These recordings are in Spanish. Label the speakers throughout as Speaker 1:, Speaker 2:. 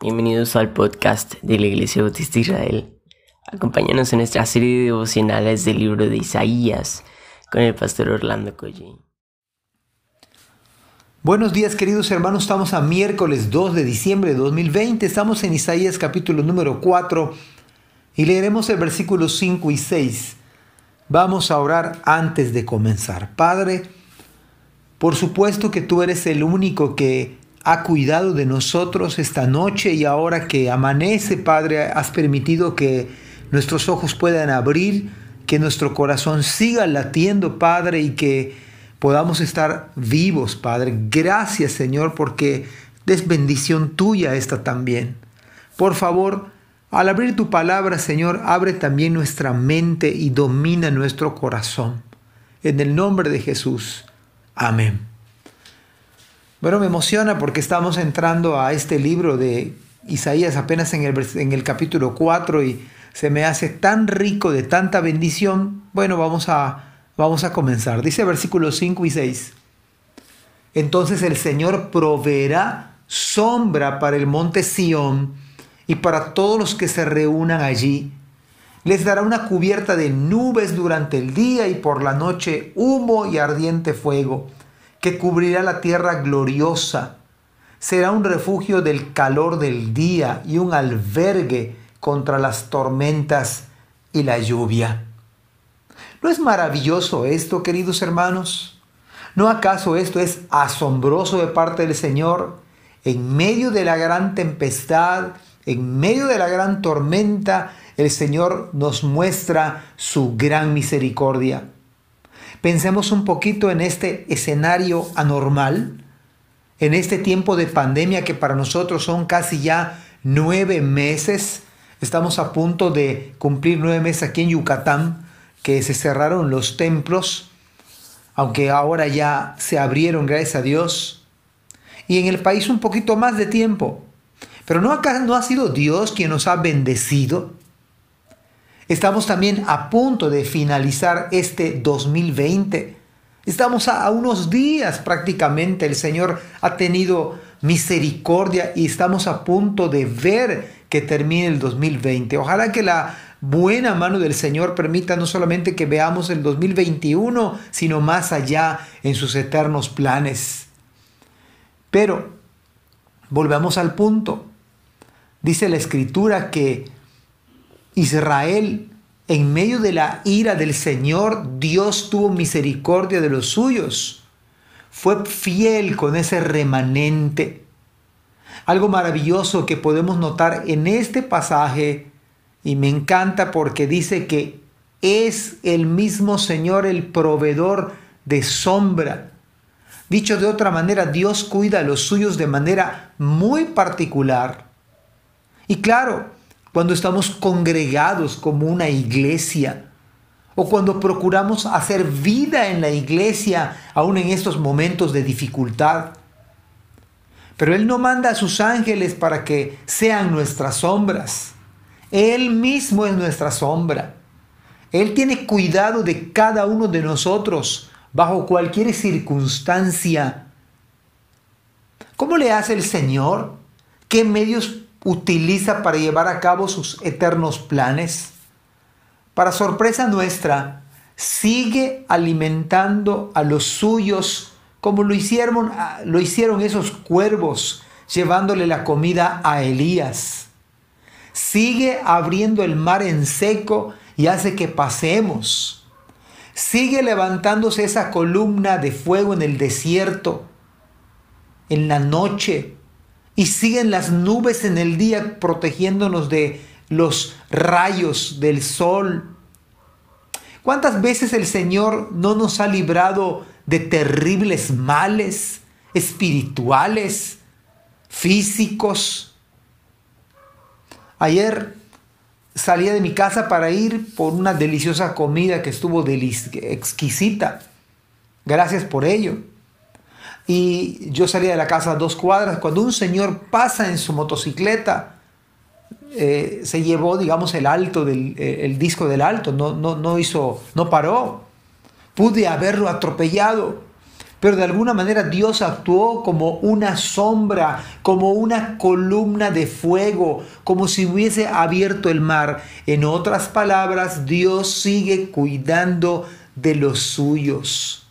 Speaker 1: Bienvenidos al podcast de la Iglesia Bautista Israel. Acompáñanos en nuestra serie de devocionales del libro de Isaías con el pastor Orlando Collín.
Speaker 2: Buenos días queridos hermanos, estamos a miércoles 2 de diciembre de 2020, estamos en Isaías capítulo número 4 y leeremos el versículo 5 y 6. Vamos a orar antes de comenzar. Padre, por supuesto que tú eres el único que ha cuidado de nosotros esta noche y ahora que amanece, Padre, has permitido que nuestros ojos puedan abrir, que nuestro corazón siga latiendo, Padre, y que podamos estar vivos, Padre. Gracias, Señor, porque es bendición tuya esta también. Por favor, al abrir tu palabra, Señor, abre también nuestra mente y domina nuestro corazón. En el nombre de Jesús. Amén. Bueno, me emociona porque estamos entrando a este libro de Isaías apenas en el, en el capítulo 4 y se me hace tan rico de tanta bendición. Bueno, vamos a, vamos a comenzar. Dice versículos 5 y 6. Entonces el Señor proveerá sombra para el monte Sión y para todos los que se reúnan allí. Les dará una cubierta de nubes durante el día y por la noche humo y ardiente fuego que cubrirá la tierra gloriosa. Será un refugio del calor del día y un albergue contra las tormentas y la lluvia. ¿No es maravilloso esto, queridos hermanos? ¿No acaso esto es asombroso de parte del Señor? En medio de la gran tempestad, en medio de la gran tormenta, el Señor nos muestra su gran misericordia. Pensemos un poquito en este escenario anormal, en este tiempo de pandemia que para nosotros son casi ya nueve meses. Estamos a punto de cumplir nueve meses aquí en Yucatán, que se cerraron los templos, aunque ahora ya se abrieron, gracias a Dios. Y en el país un poquito más de tiempo. Pero no, acá, no ha sido Dios quien nos ha bendecido Estamos también a punto de finalizar este 2020. Estamos a, unos días prácticamente. El Señor ha tenido misericordia y estamos a punto de ver que termine el 2020. Ojalá que la buena mano del Señor permita no solamente que veamos el 2021, sino más allá en sus eternos planes. Pero volvamos al punto. Dice la escritura que Israel, en medio de la ira del Señor, Dios tuvo misericordia de los suyos. Fue fiel con ese remanente. Algo maravilloso que podemos notar en este pasaje, y me encanta porque dice que es el mismo Señor el proveedor de sombra. Dicho de otra manera, Dios cuida a los suyos de manera muy particular. Y claro, cuando estamos congregados como una iglesia, o cuando procuramos hacer vida en la iglesia, aún en estos momentos de dificultad. Pero Él no manda a sus ángeles para que sean nuestras sombras. Él mismo es nuestra sombra. Él tiene cuidado de cada uno de nosotros bajo cualquier circunstancia. ¿Cómo le hace el Señor? ¿Qué medios utiliza para llevar a cabo sus eternos planes. Para sorpresa nuestra, sigue alimentando a los suyos como lo hicieron, lo hicieron esos cuervos llevándole la comida a Elías. Sigue abriendo el mar en seco y hace que pasemos. Sigue levantándose esa columna de fuego en el desierto, en la noche, y siguen las nubes en el día protegiéndonos de los rayos del sol. ¿Cuántas veces el Señor no nos ha librado de terribles males espirituales, físicos? Ayer salía de mi casa para ir por una deliciosa comida que estuvo exquisita. Gracias por ello y yo salía de la casa a dos cuadras. Cuando un señor pasa en su motocicleta, eh, se llevó, digamos, el alto del eh, el disco del alto, no, no, no hizo, no paró. Pude haberlo atropellado, pero de alguna manera Dios actuó como una sombra, como una columna de fuego, como si hubiese abierto el mar. En otras palabras, Dios sigue cuidando de los suyos.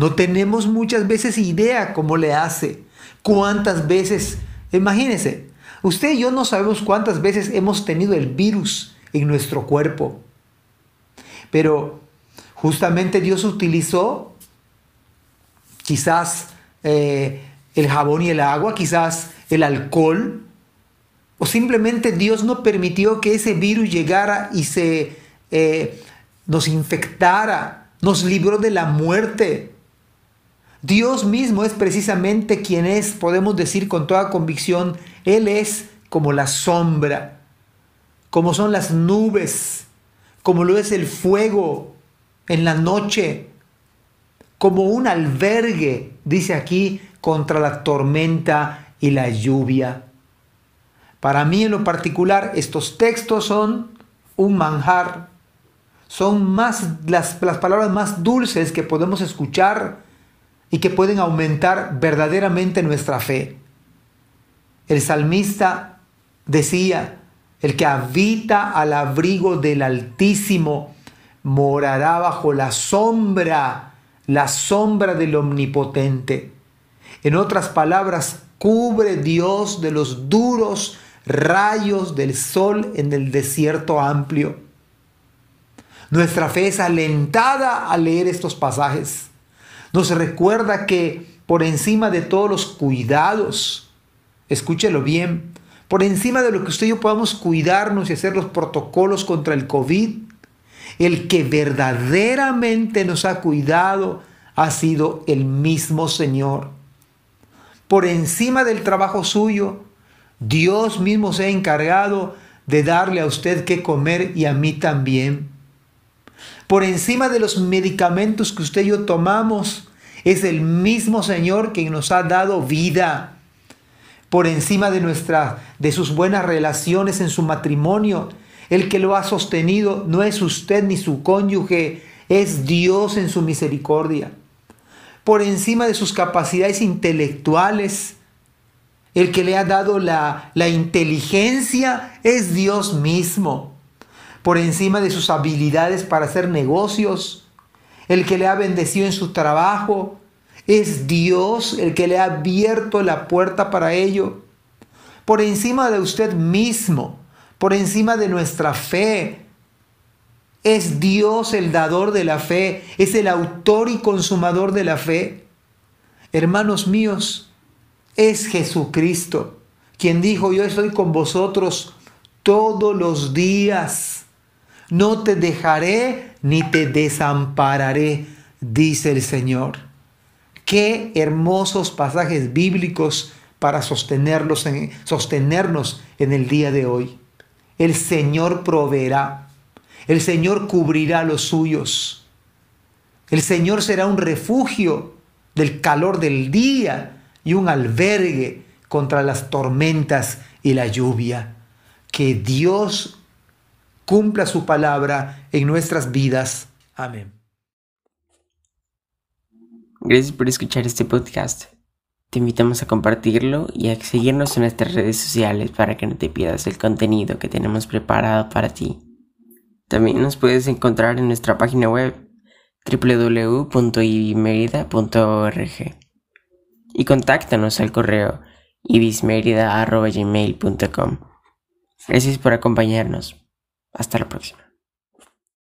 Speaker 2: No tenemos muchas veces idea cómo le hace, cuántas veces, imagínense, usted y yo no sabemos cuántas veces hemos tenido el virus en nuestro cuerpo, pero justamente Dios utilizó quizás eh, el jabón y el agua, quizás el alcohol, o simplemente Dios no permitió que ese virus llegara y se eh, nos infectara, nos libró de la muerte. Dios mismo es precisamente quien es, podemos decir con toda convicción, Él es como la sombra, como son las nubes, como lo es el fuego en la noche, como un albergue, dice aquí, contra la tormenta y la lluvia. Para mí en lo particular, estos textos son un manjar, son más las, las palabras más dulces que podemos escuchar y que pueden aumentar verdaderamente nuestra fe. El salmista decía, el que habita al abrigo del Altísimo morará bajo la sombra la sombra del Omnipotente. En otras palabras, cubre Dios de los duros rayos del sol en el desierto amplio. Nuestra fe es alentada al leer estos pasajes. Nos recuerda que por encima de todos los cuidados, escúchelo bien, por encima de lo que usted y yo podamos cuidarnos y hacer los protocolos contra el COVID, el que verdaderamente nos ha cuidado ha sido el mismo Señor. Por encima del trabajo suyo, Dios mismo se ha encargado de darle a usted que comer y a mí también. Por encima de los medicamentos que usted y yo tomamos, es el mismo Señor quien nos ha dado vida. Por encima de nuestra de sus buenas relaciones en su matrimonio, el que lo ha sostenido no es usted ni su cónyuge, es Dios en su misericordia. Por encima de sus capacidades intelectuales, el que le ha dado la, la inteligencia es Dios mismo. Por encima de sus habilidades para hacer negocios, el que le ha bendecido en su trabajo, es Dios el que le ha abierto la puerta para ello. Por encima de usted mismo, por encima de nuestra fe. Es Dios el dador de la fe, es el autor y consumador de la fe. Hermanos míos, es Jesucristo quien dijo, yo estoy con vosotros todos los días. No te dejaré ni te desampararé, dice el Señor. Qué hermosos pasajes bíblicos para sostenerlos en, sostenernos en el día de hoy el Señor proveerá, el Señor cubrirá los suyos, el Señor será un refugio del calor del día y un albergue contra las tormentas y la lluvia. Que Dios cumpla su palabra en nuestras vidas. Amén.
Speaker 1: Gracias por escuchar este podcast. Te invitamos a compartirlo y a seguirnos en nuestras redes sociales para que no te pierdas el contenido que tenemos preparado para ti. También nos puedes encontrar en nuestra página web www.ibismerida.org y contáctanos al correo ibismerida.gmail.com. Gracias por acompañarnos. Hasta la próxima.